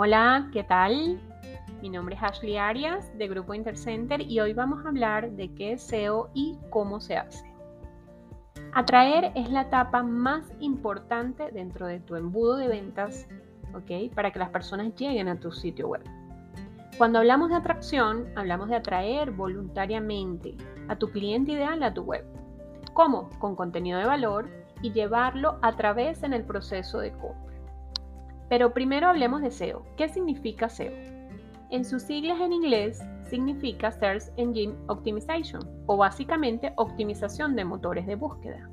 Hola, ¿qué tal? Mi nombre es Ashley Arias de Grupo Intercenter y hoy vamos a hablar de qué es SEO y cómo se hace. Atraer es la etapa más importante dentro de tu embudo de ventas, ¿ok? Para que las personas lleguen a tu sitio web. Cuando hablamos de atracción, hablamos de atraer voluntariamente a tu cliente ideal a tu web. ¿Cómo? Con contenido de valor y llevarlo a través en el proceso de compra. Pero primero hablemos de SEO. ¿Qué significa SEO? En sus siglas en inglés significa Search Engine Optimization o básicamente optimización de motores de búsqueda.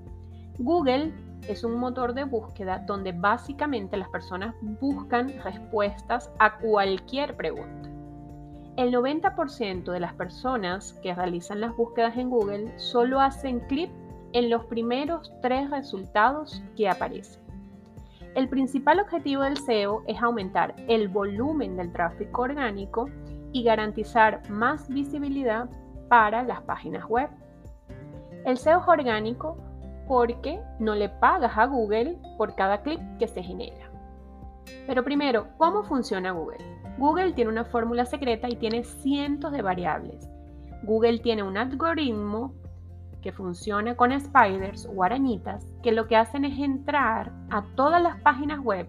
Google es un motor de búsqueda donde básicamente las personas buscan respuestas a cualquier pregunta. El 90% de las personas que realizan las búsquedas en Google solo hacen clic en los primeros tres resultados que aparecen. El principal objetivo del SEO es aumentar el volumen del tráfico orgánico y garantizar más visibilidad para las páginas web. El SEO es orgánico porque no le pagas a Google por cada clic que se genera. Pero primero, ¿cómo funciona Google? Google tiene una fórmula secreta y tiene cientos de variables. Google tiene un algoritmo que funciona con spiders o arañitas que lo que hacen es entrar a todas las páginas web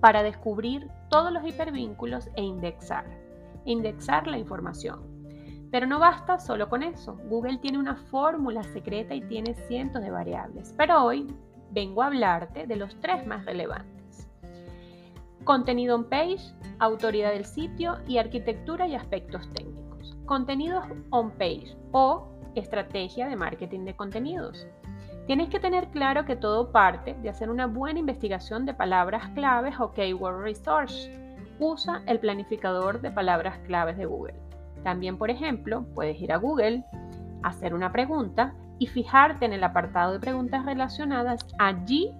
para descubrir todos los hipervínculos e indexar, indexar la información. Pero no basta solo con eso. Google tiene una fórmula secreta y tiene cientos de variables. Pero hoy vengo a hablarte de los tres más relevantes. Contenido on page, autoridad del sitio y arquitectura y aspectos técnicos. Contenido on page o estrategia de marketing de contenidos. Tienes que tener claro que todo parte de hacer una buena investigación de palabras claves o keyword research. Usa el planificador de palabras claves de Google. También, por ejemplo, puedes ir a Google, hacer una pregunta y fijarte en el apartado de preguntas relacionadas. Allí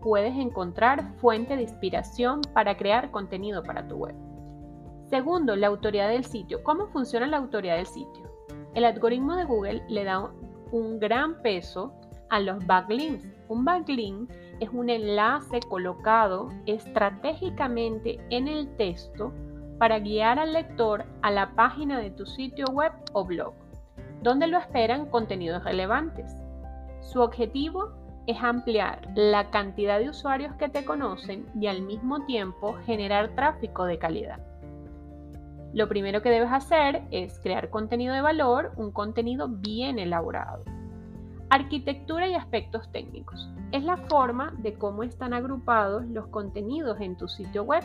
puedes encontrar fuente de inspiración para crear contenido para tu web. Segundo, la autoridad del sitio. ¿Cómo funciona la autoridad del sitio? El algoritmo de Google le da un gran peso a los backlinks. Un backlink es un enlace colocado estratégicamente en el texto para guiar al lector a la página de tu sitio web o blog, donde lo esperan contenidos relevantes. Su objetivo es ampliar la cantidad de usuarios que te conocen y al mismo tiempo generar tráfico de calidad. Lo primero que debes hacer es crear contenido de valor, un contenido bien elaborado. Arquitectura y aspectos técnicos. Es la forma de cómo están agrupados los contenidos en tu sitio web.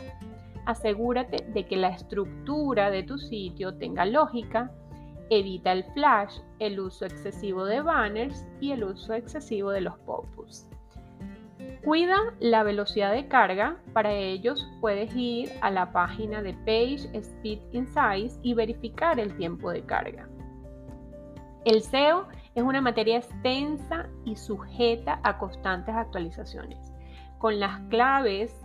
Asegúrate de que la estructura de tu sitio tenga lógica, evita el flash, el uso excesivo de banners y el uso excesivo de los pop-ups. Cuida la velocidad de carga, para ellos puedes ir a la página de Page Speed Insights y verificar el tiempo de carga. El SEO es una materia extensa y sujeta a constantes actualizaciones. Con las claves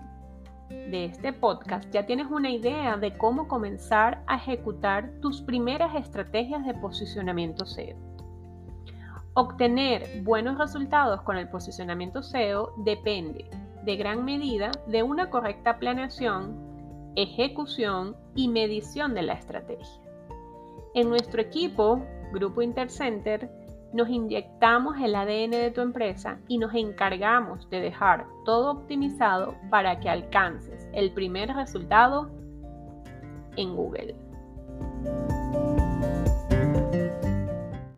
de este podcast ya tienes una idea de cómo comenzar a ejecutar tus primeras estrategias de posicionamiento SEO. Obtener buenos resultados con el posicionamiento SEO depende de gran medida de una correcta planeación, ejecución y medición de la estrategia. En nuestro equipo, Grupo Intercenter, nos inyectamos el ADN de tu empresa y nos encargamos de dejar todo optimizado para que alcances el primer resultado en Google.